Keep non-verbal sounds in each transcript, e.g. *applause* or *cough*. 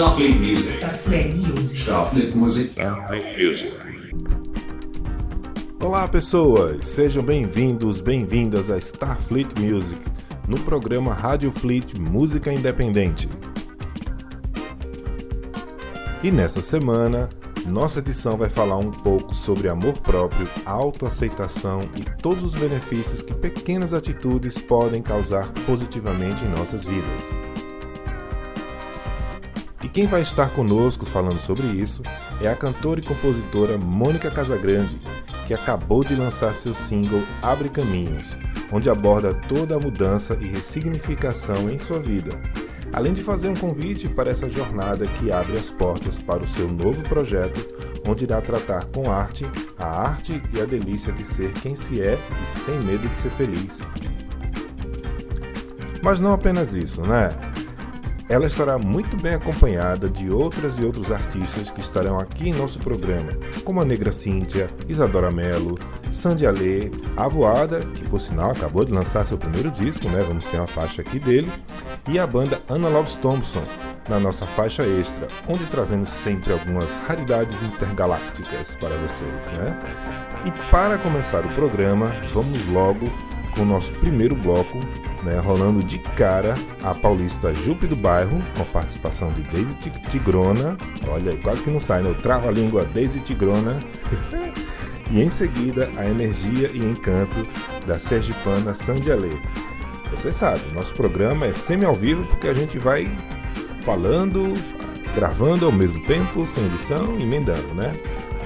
Starfleet Music. Starfleet Music. Starfleet Music. Starfleet Music. Olá pessoas, sejam bem-vindos, bem-vindas a Starfleet Music, no programa Rádio Fleet Música Independente. E nessa semana, nossa edição vai falar um pouco sobre amor próprio, autoaceitação e todos os benefícios que pequenas atitudes podem causar positivamente em nossas vidas. Quem vai estar conosco falando sobre isso é a cantora e compositora Mônica Casagrande, que acabou de lançar seu single Abre Caminhos, onde aborda toda a mudança e ressignificação em sua vida, além de fazer um convite para essa jornada que abre as portas para o seu novo projeto, onde irá tratar com arte a arte e a delícia de ser quem se é e sem medo de ser feliz. Mas não apenas isso, né? Ela estará muito bem acompanhada de outras e outros artistas que estarão aqui em nosso programa, como a Negra Cíntia, Isadora Mello, Sandy Alê, a Voada, que por sinal acabou de lançar seu primeiro disco, né? Vamos ter uma faixa aqui dele, e a banda Anna Loves Thompson, na nossa faixa extra, onde trazemos sempre algumas raridades intergalácticas para vocês, né? E para começar o programa, vamos logo com o nosso primeiro bloco, né, rolando de cara a paulista Jupe do Bairro, com a participação de Daisy Tigrona. Olha, quase que não sai, né? Eu travo a língua Daisy Tigrona. *laughs* e em seguida, a energia e encanto da sergipana Sandy Alê. Você sabe, nosso programa é semi ao vivo porque a gente vai falando, gravando ao mesmo tempo, sem edição, emendando, né?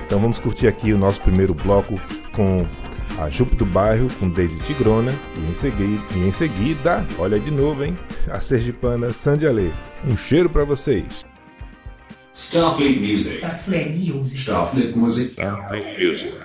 Então vamos curtir aqui o nosso primeiro bloco com a Jupe do Bairro com Daisy Tigrona e em seguida, e em seguida olha de novo, hein? A sergipana Sandy Alê. Um cheiro para vocês. Starfleet Music. Starfleet Music. Starfleet Music. Starfleet Music.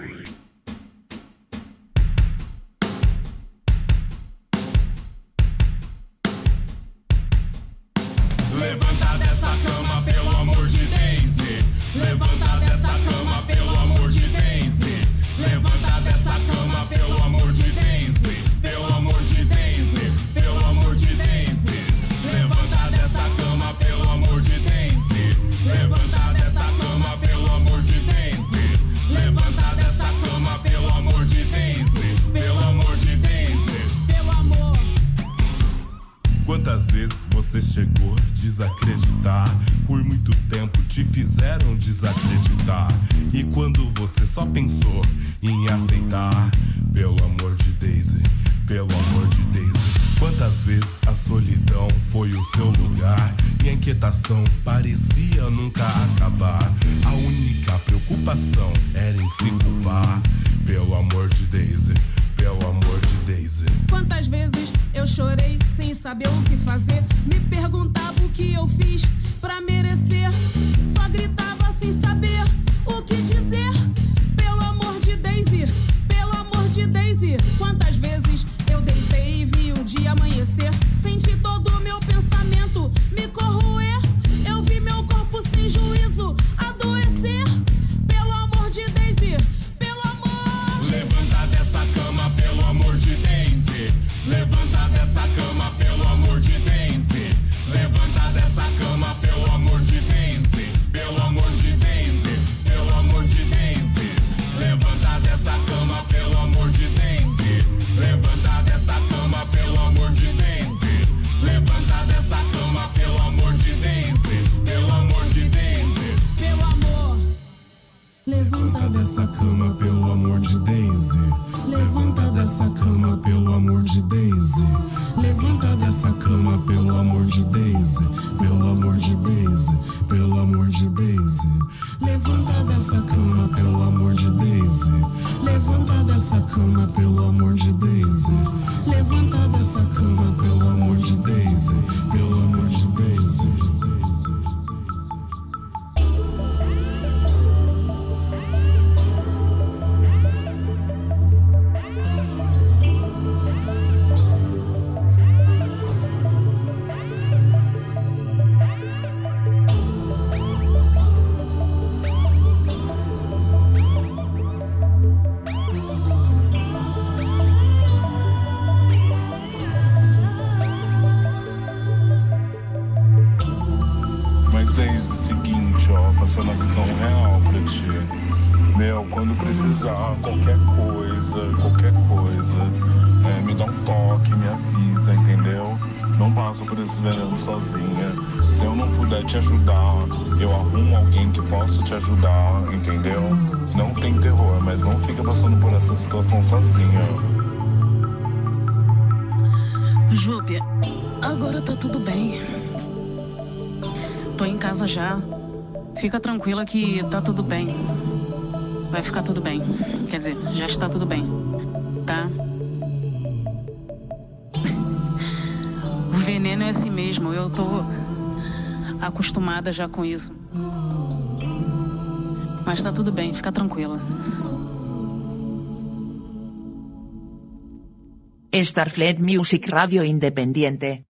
Sozinha. Se eu não puder te ajudar, eu arrumo alguém que possa te ajudar, entendeu? Não tem terror, mas não fica passando por essa situação sozinha. Júpia, agora tá tudo bem. Tô em casa já. Fica tranquila que tá tudo bem. Vai ficar tudo bem. Quer dizer, já está tudo bem. É assim mesmo. Eu tô acostumada já com isso. Mas tá tudo bem, fica tranquila. Starfleet Music Radio Independiente.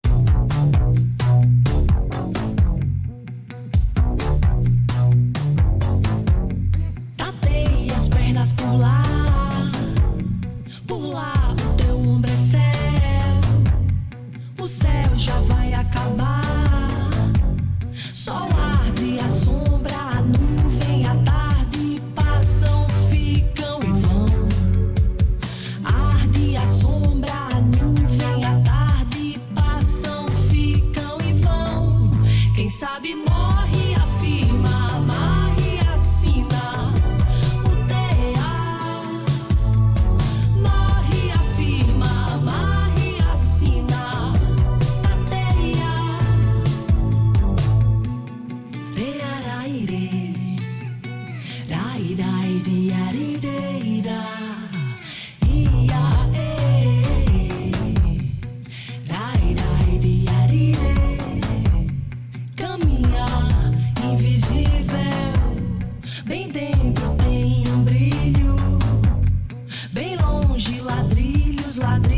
Longe ladrilhos, ladrilhos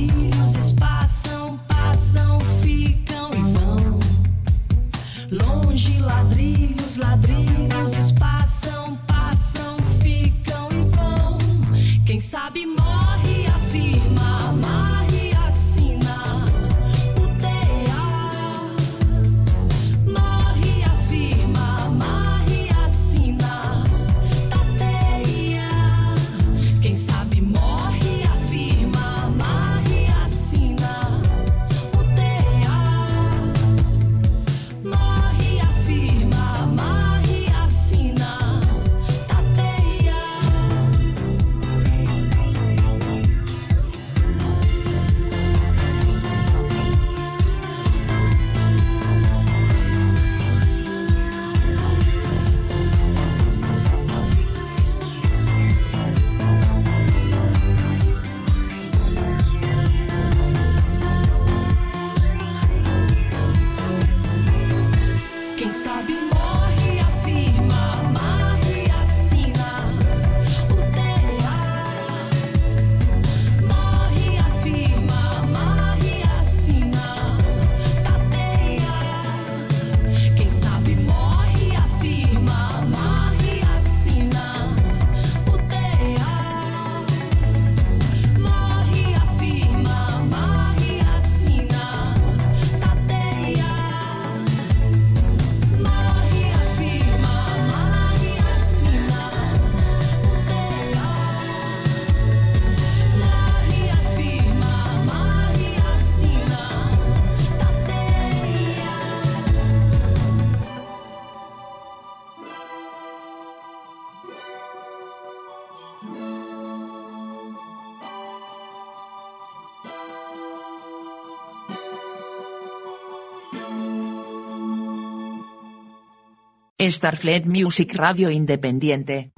Starfleet Music Radio Independiente.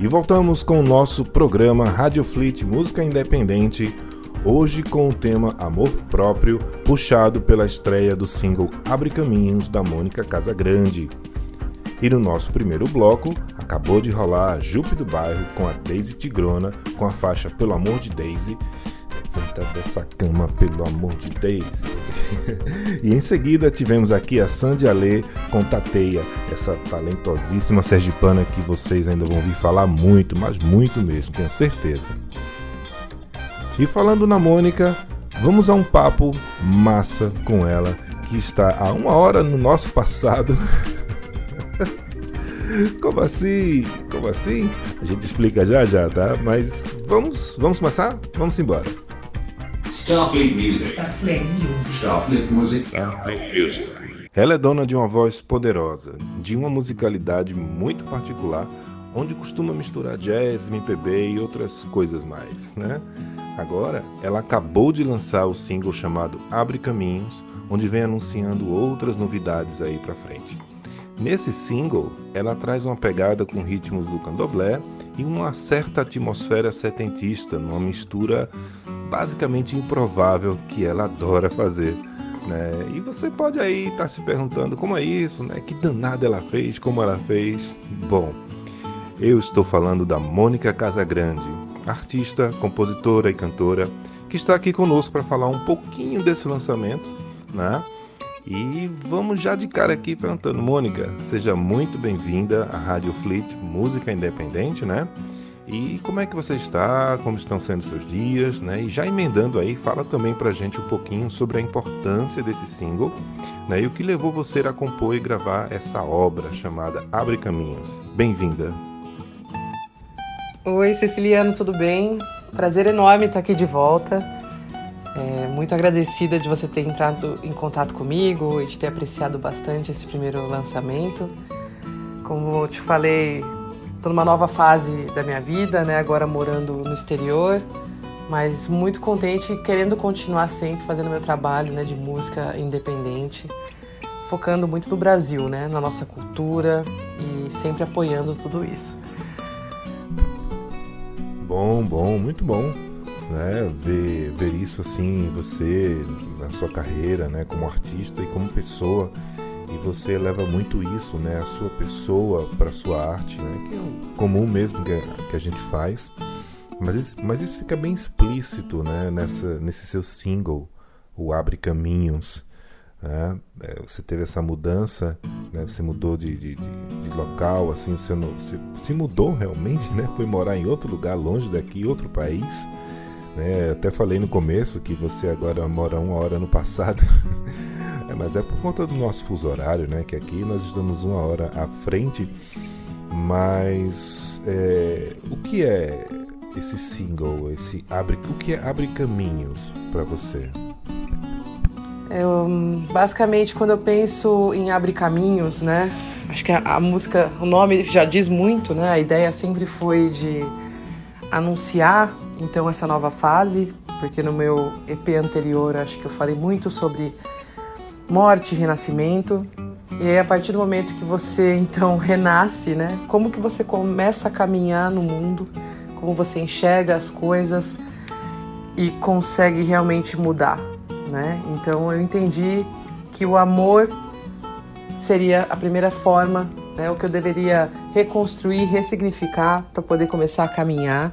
E voltamos com o nosso programa Radio Fleet Música Independente, hoje com o tema Amor Próprio, puxado pela estreia do single Abre Caminhos da Mônica Casagrande. E no nosso primeiro bloco, acabou de rolar a Jupe do Bairro com a Daisy Tigrona, com a faixa Pelo Amor de Daisy. Levanta dessa cama, pelo amor de Daisy. E em seguida tivemos aqui a Sandy Alê com Tateia, essa talentosíssima sergipana que vocês ainda vão ouvir falar muito, mas muito mesmo, tenho certeza. E falando na Mônica, vamos a um papo massa com ela, que está há uma hora no nosso passado. *laughs* Como assim? Como assim? A gente explica já já, tá? Mas vamos, vamos começar? Vamos embora. Starfleet Music. Starfleet Music. Starfleet Music. Music. Ela é dona de uma voz poderosa, de uma musicalidade muito particular, onde costuma misturar jazz, MPB e outras coisas mais, né? Agora, ela acabou de lançar o single chamado Abre Caminhos, onde vem anunciando outras novidades aí pra frente. Nesse single, ela traz uma pegada com ritmos do candomblé e uma certa atmosfera setentista, numa mistura basicamente improvável que ela adora fazer. Né? E você pode aí estar se perguntando como é isso, né? Que danada ela fez, como ela fez. Bom, eu estou falando da Mônica Casagrande, artista, compositora e cantora, que está aqui conosco para falar um pouquinho desse lançamento, né? E vamos já de cara aqui perguntando, Mônica, seja muito bem-vinda à Rádio Fleet Música Independente, né? E como é que você está? Como estão sendo seus dias? Né? E já emendando aí, fala também pra gente um pouquinho sobre a importância desse single né? e o que levou você a compor e gravar essa obra chamada Abre Caminhos. Bem-vinda! Oi, Ceciliano, tudo bem? Prazer enorme estar aqui de volta. É, muito agradecida de você ter entrado em contato comigo e de ter apreciado bastante esse primeiro lançamento. Como eu te falei, estou numa nova fase da minha vida, né? Agora morando no exterior, mas muito contente, querendo continuar sempre fazendo meu trabalho, né, de música independente, focando muito no Brasil, né, na nossa cultura e sempre apoiando tudo isso. Bom, bom, muito bom. Né, ver, ver isso assim, você na sua carreira, né, como artista e como pessoa, e você leva muito isso, né, a sua pessoa para a sua arte, né, que é o comum mesmo que, que a gente faz. Mas isso, mas isso fica bem explícito, né, nessa, nesse seu single, o Abre Caminhos. Né? É, você teve essa mudança, né, você mudou de, de, de, de local, assim, você, não, você se mudou realmente, né, foi morar em outro lugar, longe daqui, outro país. Né? Até falei no começo que você agora mora uma hora no passado. *laughs* É, mas é por conta do nosso fuso horário, né? Que aqui nós estamos uma hora à frente. Mas é, o que é esse single? Esse abre, o que é abre caminhos para você? Eu, basicamente, quando eu penso em Abre Caminhos, né? Acho que a, a, música, o nome já diz muito, né? A ideia sempre foi de anunciar, então, essa nova fase, porque no meu EP anterior, acho que eu falei muito sobre morte e renascimento. E aí, a partir do momento que você, *laughs* então, renasce, né? Como que você começa a caminhar no mundo, como você enxerga as coisas e consegue realmente mudar, né? Então eu entendi que o amor seria a primeira forma, né, o que eu deveria reconstruir, ressignificar para poder começar a caminhar,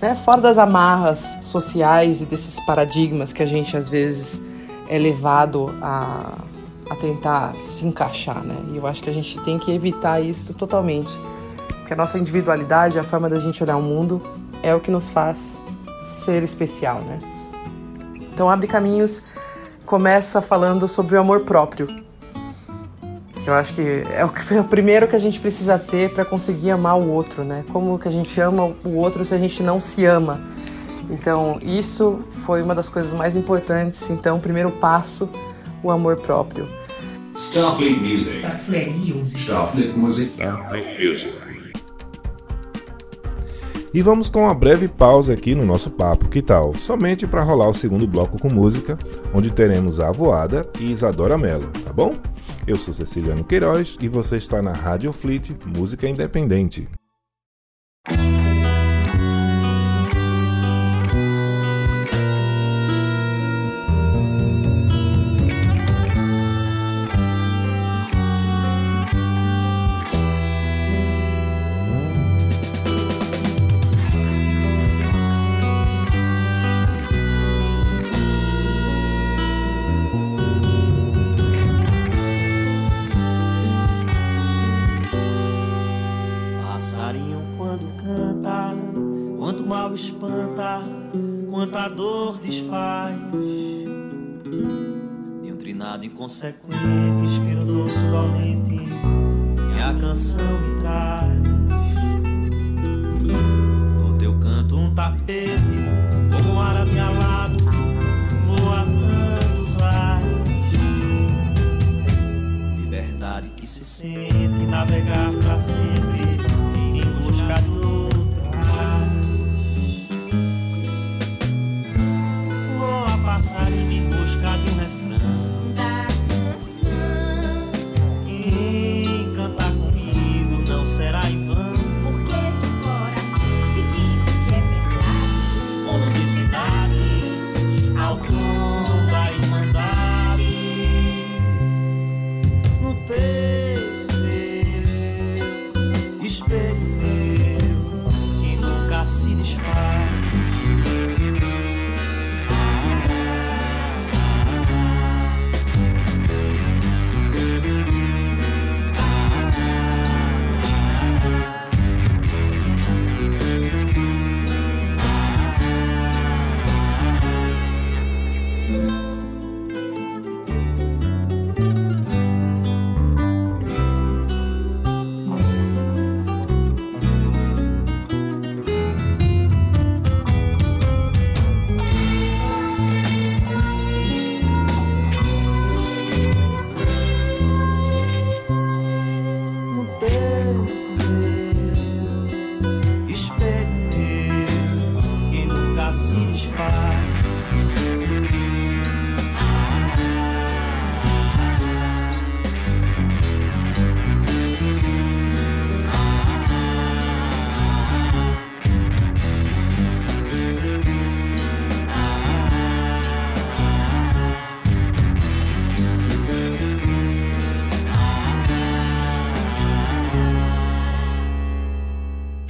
né, fora das amarras sociais e desses paradigmas que a gente às vezes é levado a, a tentar se encaixar, né? E eu acho que a gente tem que evitar isso totalmente, porque a nossa individualidade, a forma da gente olhar o mundo é o que nos faz ser especial, né? Então, Abre Caminhos começa falando sobre o amor próprio. Que eu acho que é o, que, *laughs* é o primeiro que a gente precisa ter para conseguir amar o outro, né? Como que a gente ama o outro se a gente não se ama? Então, isso foi uma das coisas mais importantes. Então, o primeiro passo, o amor próprio. Starfleet Music. Starfleet Music. Starfleet Music. Music. E vamos com uma breve pausa aqui no nosso papo, que tal? Somente para rolar o segundo bloco com música, onde teremos a Voada e Isadora Mello, tá bom? Eu sou Ceciliano Queiroz e você está na Rádio Fleet Música Independente. Inconsequente, out.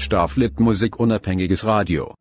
Starflip Musik unabhängiges Radio.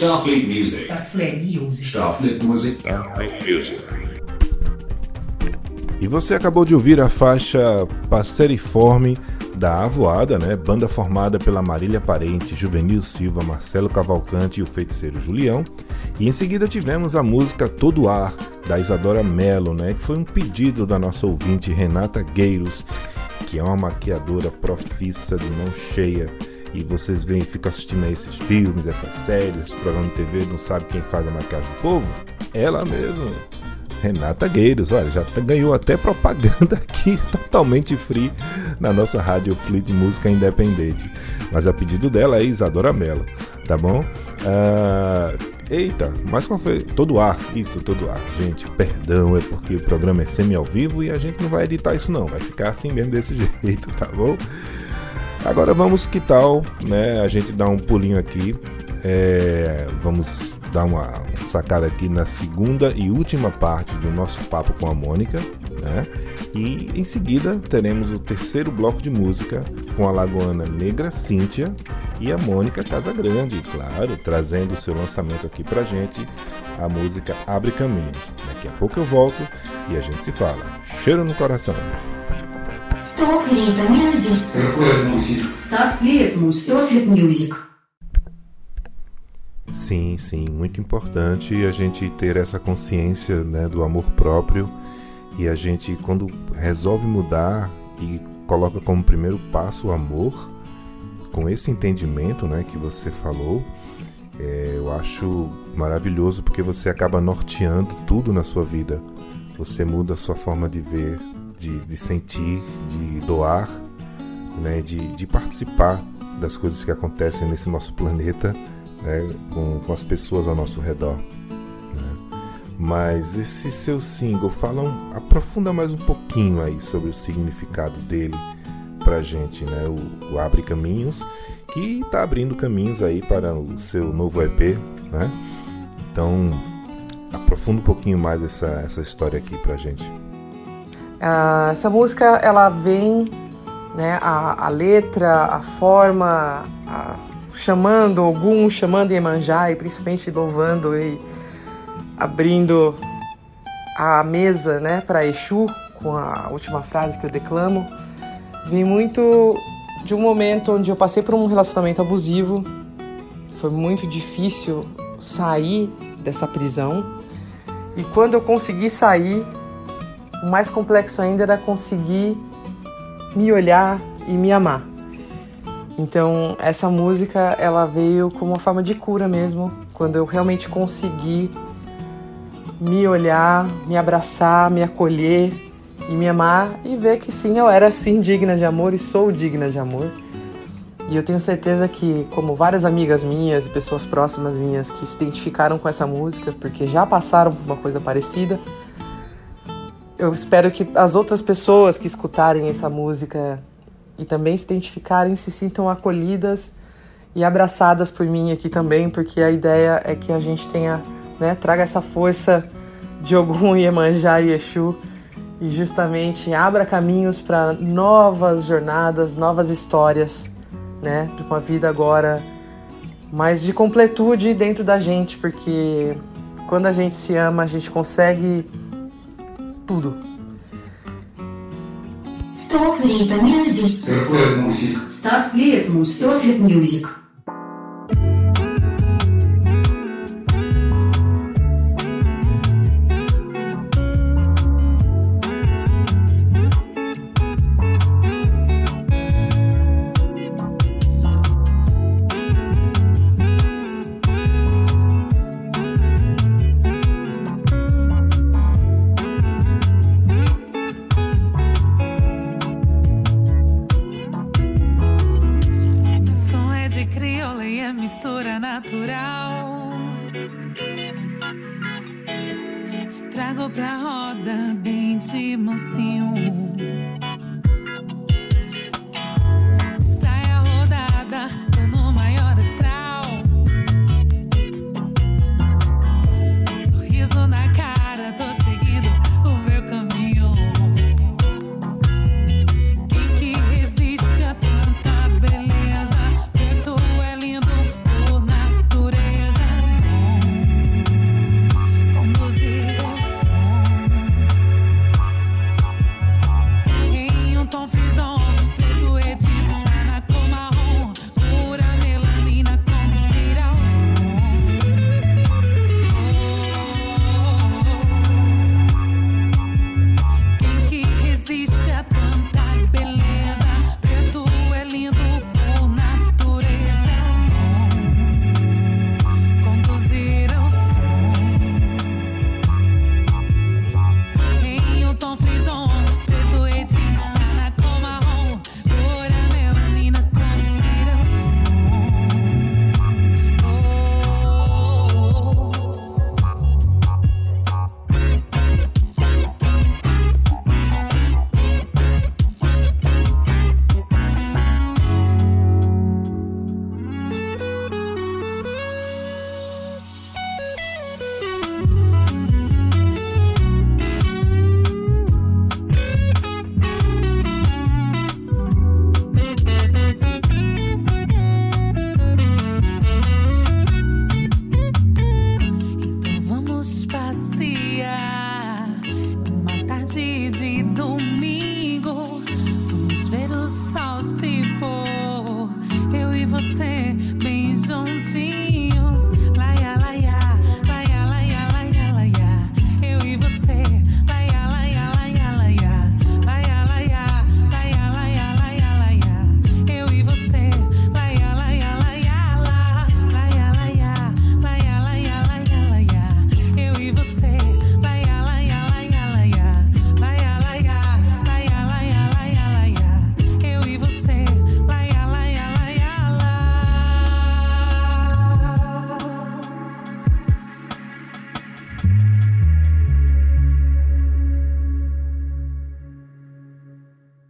Starfleet Music. Starfleet Music. Starfleet Music. Starfleet Music. E você acabou de ouvir a faixa Passeriforme da Avoada, né? banda formada pela Marília Parente, Juvenil Silva, Marcelo Cavalcante e o feiticeiro Julião. E em seguida tivemos a música Todo Ar, da Isadora Mello, né? que foi um pedido da nossa ouvinte Renata Gueiros, que é uma maquiadora profissa de mão cheia. E vocês veem, ficam assistindo a esses filmes, essas séries, esses programas de TV, não sabe quem faz a maquiagem do povo? Ela mesmo, Renata Gueiros, olha, já ganhou até propaganda *laughs* aqui, totalmente free, na nossa rádio Fleet Música Independente. Mas a pedido dela é Isadora Mello, tá bom? Ah, eita, mas qual foi? Todo ar, isso, todo ar. Gente, perdão, é porque o programa é semi ao vivo e a gente não vai editar isso não, vai ficar assim mesmo desse *laughs* jeito, tá bom? Agora vamos, que tal, né? A gente dá um pulinho aqui, é, vamos dar uma sacada aqui na segunda e última parte do nosso papo com a Mônica, né? E em seguida teremos o terceiro bloco de música com a lagoana Negra Cíntia e a Mônica Casagrande, claro, trazendo o seu lançamento aqui pra gente, a música Abre Caminhos. Daqui a pouco eu volto e a gente se fala. Cheiro no coração. Music. Starfleet Music. Starfleet Music. Starfleet Music. Sim, sim, muito importante a gente ter essa consciência né, do amor próprio e a gente, quando resolve mudar e coloca como primeiro passo o amor, com esse entendimento né, que você falou, é, eu acho maravilhoso porque você acaba norteando tudo na sua vida. Você muda a sua forma de ver, de, de sentir, de doar, né, de, de participar das coisas que acontecem nesse nosso planeta né, com, com, as pessoas ao nosso redor. Né? Mas esse seu single fala um, aprofunda mais um pouquinho aí sobre o significado dele pra gente, né? O, o Abre Caminhos, que está abrindo caminhos aí para o seu novo EP, né? Então aprofunda um pouquinho mais essa, essa história aqui pra gente. Uh, essa música ela vem, né? A, a letra, a forma, a chamando Ogum, chamando Iemanjá e principalmente louvando e abrindo a mesa né, para Exu, com a última frase que eu declamo, vem muito de um momento onde eu passei por um relacionamento abusivo. Foi muito difícil sair dessa prisão. E quando eu consegui sair, o mais complexo ainda era conseguir me olhar e me amar. Então, essa música, ela veio como uma forma de cura mesmo, quando eu realmente consegui me olhar, me abraçar, me acolher e me amar e ver que sim, eu era sim digna de amor e sou digna de amor. E eu tenho certeza que, como várias amigas minhas e pessoas próximas minhas que se identificaram com essa música, porque já passaram por uma coisa parecida, eu espero que as outras pessoas que escutarem essa música e também se identificarem, se sintam acolhidas e abraçadas por mim aqui também, porque a ideia é que a gente tenha, né, traga essa força de Ogum, Iemanjá e Exu e justamente abra caminhos para novas jornadas, novas histórias, né, de uma vida agora mais de completude dentro da gente, porque quando a gente se ama, a gente consegue tudo. Music. Starfleet Music. Starfleet Music. Starfleet Music. Trago pra roda bem de mansinho.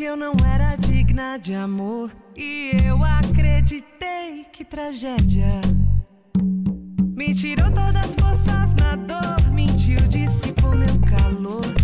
que eu não era digna de amor. E eu acreditei que tragédia me tirou todas as forças na dor, mentiu, dissipou meu calor.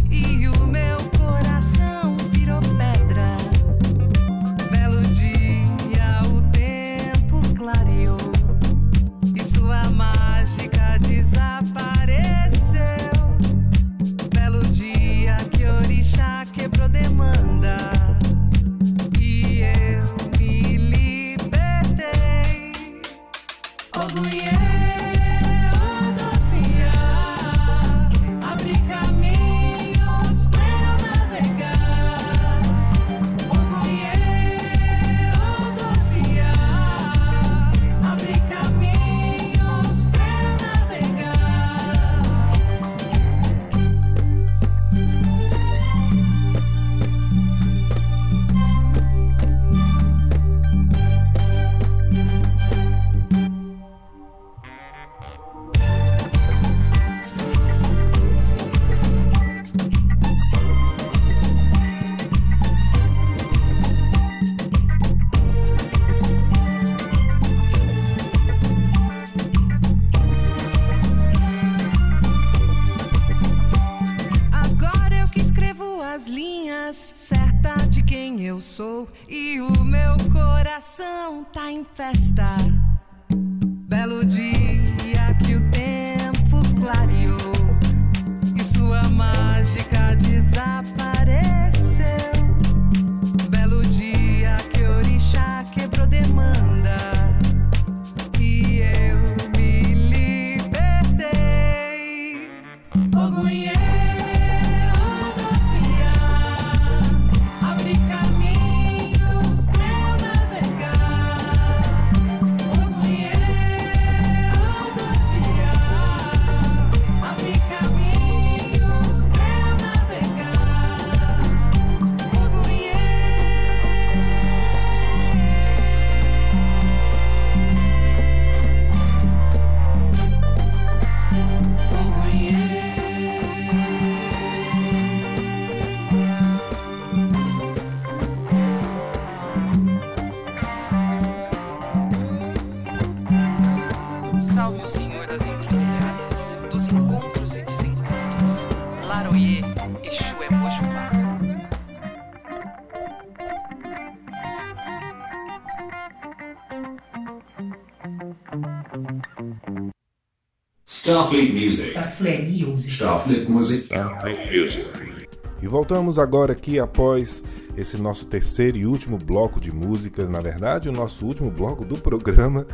Starfleet Music. Starfleet Music. Starfleet Music. Starfleet Music. E voltamos agora aqui após esse nosso terceiro e último bloco de músicas, na verdade, o nosso último bloco do programa,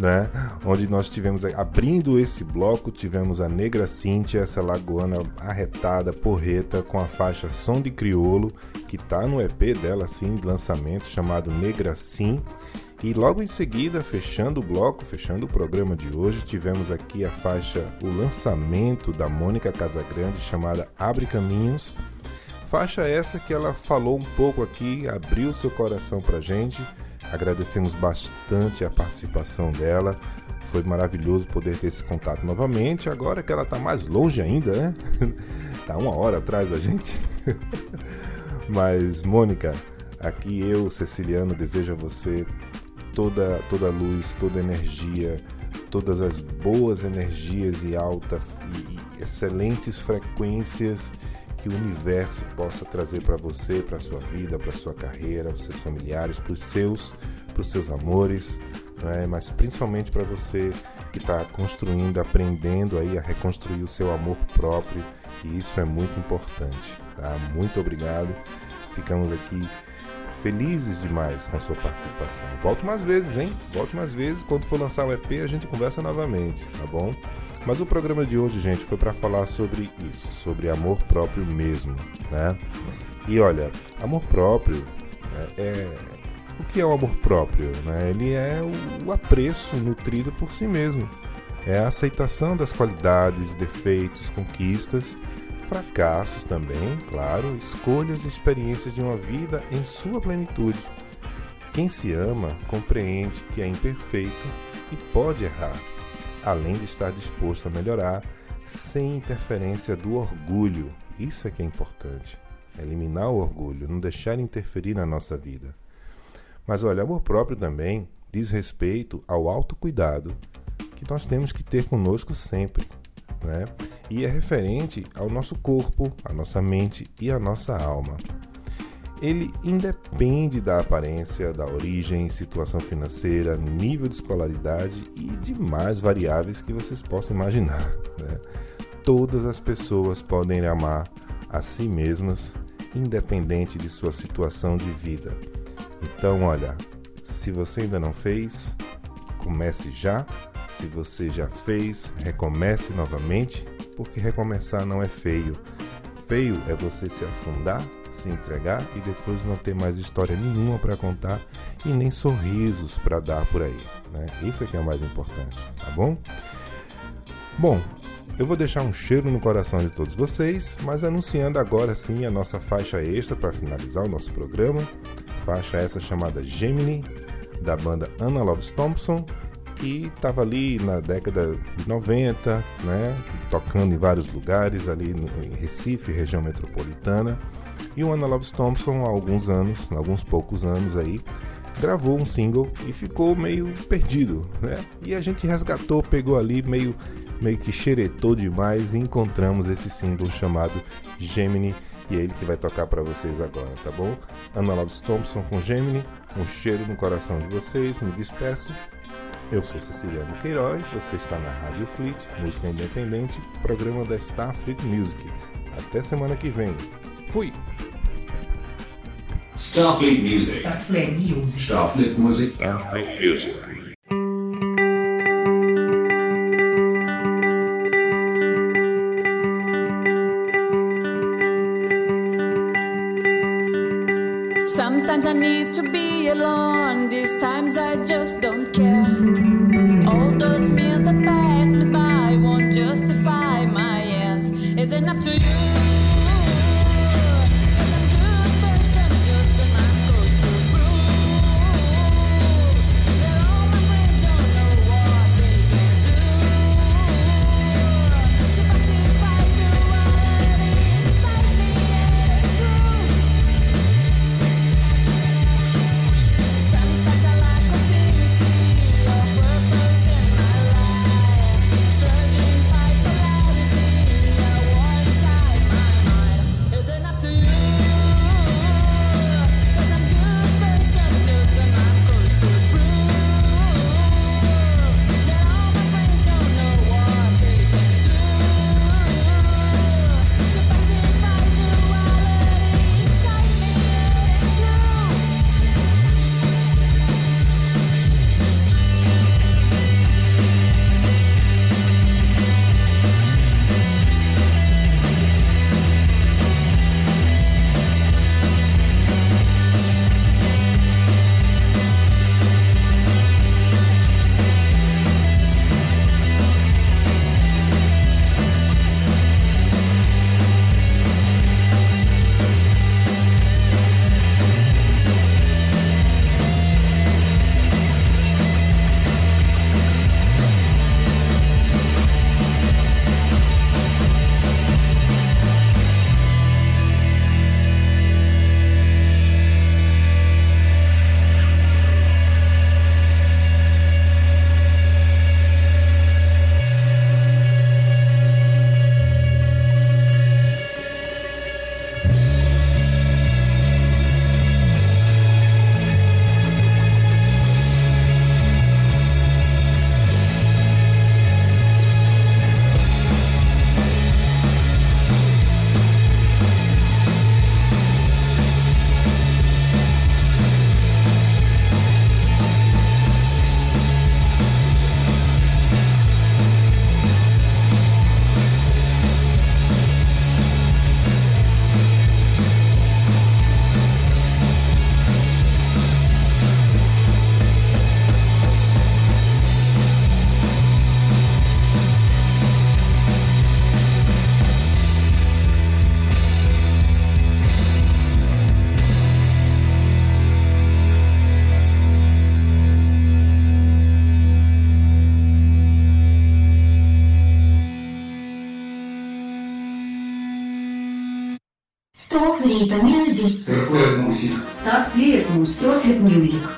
né? Onde nós tivemos, abrindo esse bloco, tivemos a Negra Cíntia, essa lagoana arretada, porreta, com a faixa Som de Criolo, que tá no EP dela, assim, de lançamento, chamado Negra Sim. E logo em seguida, fechando o bloco, fechando o programa de hoje, tivemos aqui a faixa, o lançamento da Mônica Casagrande, chamada Abre Caminhos. Faixa essa que ela falou um pouco aqui, abriu seu coração pra gente. Agradecemos bastante a participação dela. Foi maravilhoso poder ter esse contato novamente. Agora que ela tá mais longe ainda, né? *laughs* tá uma hora atrás da gente. *laughs* Mas, Mônica, aqui eu, Ceciliano, desejo a você toda, toda luz, toda energia, todas as boas energias e alta e excelentes frequências que o universo possa trazer para você, para sua vida, para sua carreira, para seus familiares, para os seus, para os seus amores, né? mas principalmente para você que está construindo, aprendendo aí a reconstruir o seu amor próprio, e isso é muito importante. Tá? Muito obrigado. Ficamos aqui felizes demais com a sua participação. Volte mais vezes, hein? Volte mais vezes. Quando for lançar o EP, a gente conversa novamente, tá bom? Mas o programa de hoje, gente, foi para falar sobre isso, sobre amor próprio mesmo, né? E olha, amor próprio né, é o que é o amor próprio, né? Ele é o, o apreço nutrido por si mesmo. É a aceitação das qualidades, defeitos, conquistas, fracassos também, claro, escolhas e experiências de uma vida em sua plenitude. Quem se ama compreende que é imperfeito e pode errar além de estar disposto a melhorar sem interferência do orgulho. Isso é que é importante. Eliminar o orgulho, não deixar interferir na nossa vida. Mas olha, amor próprio também diz respeito ao autocuidado que nós temos que ter conosco sempre. Né? E é referente ao nosso corpo, à nossa mente e à nossa alma ele independe da aparência, da origem, situação financeira, nível de escolaridade e demais variáveis que vocês possam imaginar. Né? Todas as pessoas podem amar a si mesmas, independente de sua situação de vida. Então, olha, se você ainda não fez, comece já. Se você já fez, recomece novamente, porque recomeçar não é feio. Feio é você se afundar se entregar e depois não ter mais história nenhuma para contar e nem sorrisos para dar por aí. Né? Isso é que é o mais importante, tá bom? Bom, eu vou deixar um cheiro no coração de todos vocês, mas anunciando agora sim a nossa faixa extra para finalizar o nosso programa. Faixa essa chamada Gemini, da banda Anna Loves Thompson, que estava ali na década de 90, né, tocando em vários lugares ali em Recife, região metropolitana. E o Anna Loves Thompson, há alguns anos, alguns poucos anos aí, gravou um single e ficou meio perdido, né? E a gente resgatou, pegou ali meio meio que xeretou demais e encontramos esse single chamado Gemini e é ele que vai tocar para vocês agora, tá bom? Anna Loves Thompson com Gemini, um cheiro no coração de vocês, me despeço. Eu sou Ceciliano Queiroz, você está na Rádio Fleet, música independente, programa da Starfleet Music. Até semana que vem. Fui! Starfleet Music. Starfleet Music. Starfleet Music. Starfleet Music. Sometimes I need to be alone. These times I just don't to you. Music. Starfleet Starfleet Music.